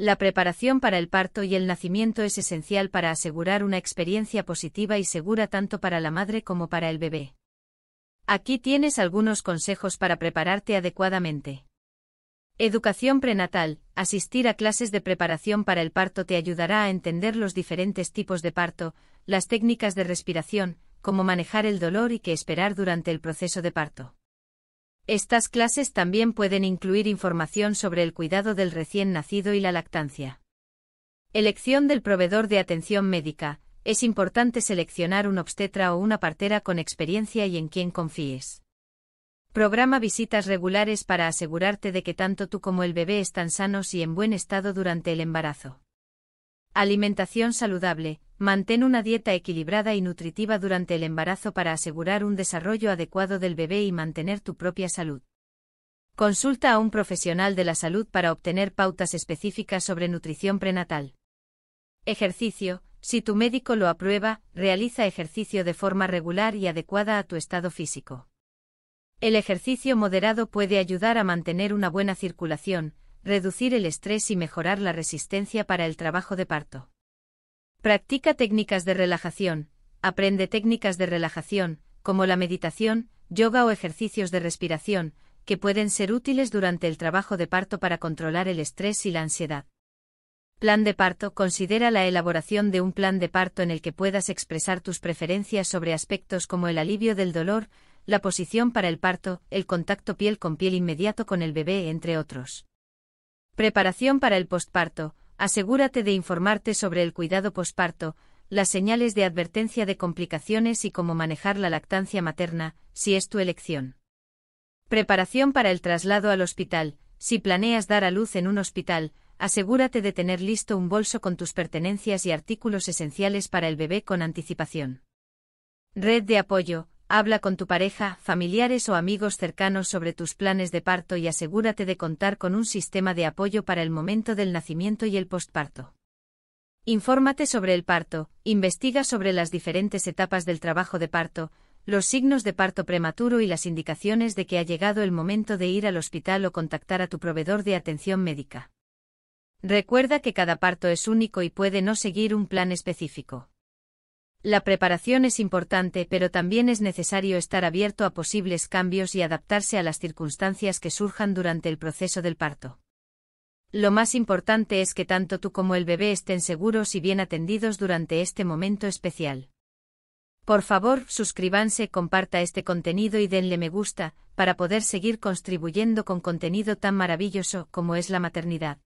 La preparación para el parto y el nacimiento es esencial para asegurar una experiencia positiva y segura tanto para la madre como para el bebé. Aquí tienes algunos consejos para prepararte adecuadamente. Educación prenatal. Asistir a clases de preparación para el parto te ayudará a entender los diferentes tipos de parto, las técnicas de respiración, cómo manejar el dolor y qué esperar durante el proceso de parto. Estas clases también pueden incluir información sobre el cuidado del recién nacido y la lactancia. Elección del proveedor de atención médica. Es importante seleccionar un obstetra o una partera con experiencia y en quien confíes. Programa visitas regulares para asegurarte de que tanto tú como el bebé están sanos y en buen estado durante el embarazo. Alimentación saludable. Mantén una dieta equilibrada y nutritiva durante el embarazo para asegurar un desarrollo adecuado del bebé y mantener tu propia salud. Consulta a un profesional de la salud para obtener pautas específicas sobre nutrición prenatal. Ejercicio. Si tu médico lo aprueba, realiza ejercicio de forma regular y adecuada a tu estado físico. El ejercicio moderado puede ayudar a mantener una buena circulación, reducir el estrés y mejorar la resistencia para el trabajo de parto. Practica técnicas de relajación, aprende técnicas de relajación, como la meditación, yoga o ejercicios de respiración, que pueden ser útiles durante el trabajo de parto para controlar el estrés y la ansiedad. Plan de parto. Considera la elaboración de un plan de parto en el que puedas expresar tus preferencias sobre aspectos como el alivio del dolor, la posición para el parto, el contacto piel con piel inmediato con el bebé, entre otros. Preparación para el postparto. Asegúrate de informarte sobre el cuidado postparto, las señales de advertencia de complicaciones y cómo manejar la lactancia materna, si es tu elección. Preparación para el traslado al hospital. Si planeas dar a luz en un hospital, asegúrate de tener listo un bolso con tus pertenencias y artículos esenciales para el bebé con anticipación. Red de apoyo. Habla con tu pareja, familiares o amigos cercanos sobre tus planes de parto y asegúrate de contar con un sistema de apoyo para el momento del nacimiento y el postparto. Infórmate sobre el parto, investiga sobre las diferentes etapas del trabajo de parto, los signos de parto prematuro y las indicaciones de que ha llegado el momento de ir al hospital o contactar a tu proveedor de atención médica. Recuerda que cada parto es único y puede no seguir un plan específico. La preparación es importante, pero también es necesario estar abierto a posibles cambios y adaptarse a las circunstancias que surjan durante el proceso del parto. Lo más importante es que tanto tú como el bebé estén seguros y bien atendidos durante este momento especial. Por favor, suscríbanse, comparta este contenido y denle me gusta, para poder seguir contribuyendo con contenido tan maravilloso como es la maternidad.